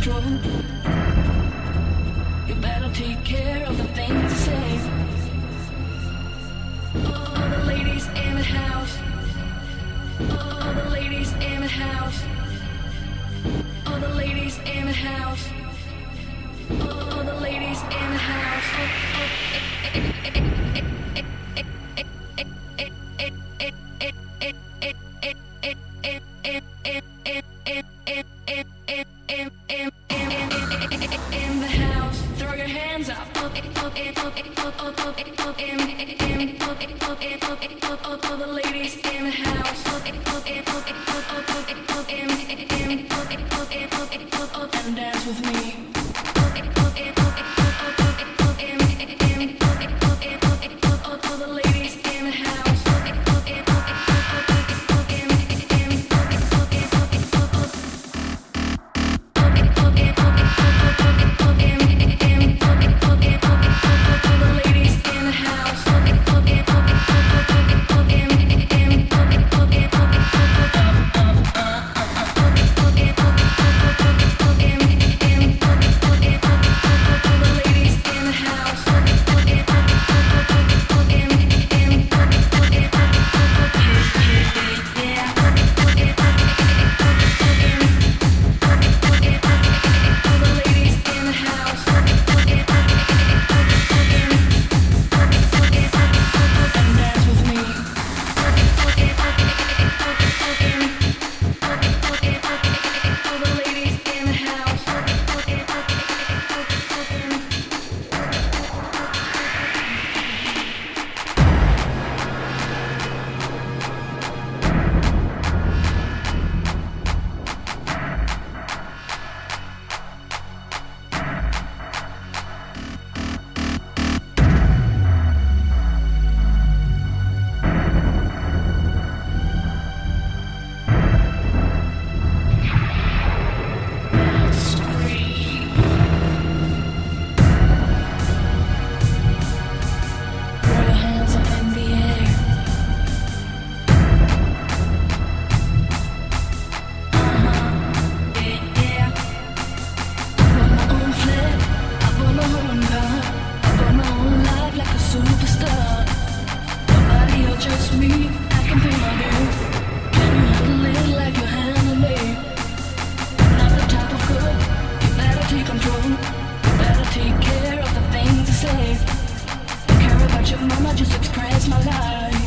control. You better take care of the things you say. All the ladies in the house. All the ladies in the house. All the ladies in the house. All the ladies in the house. and dance with me. mama just express my life.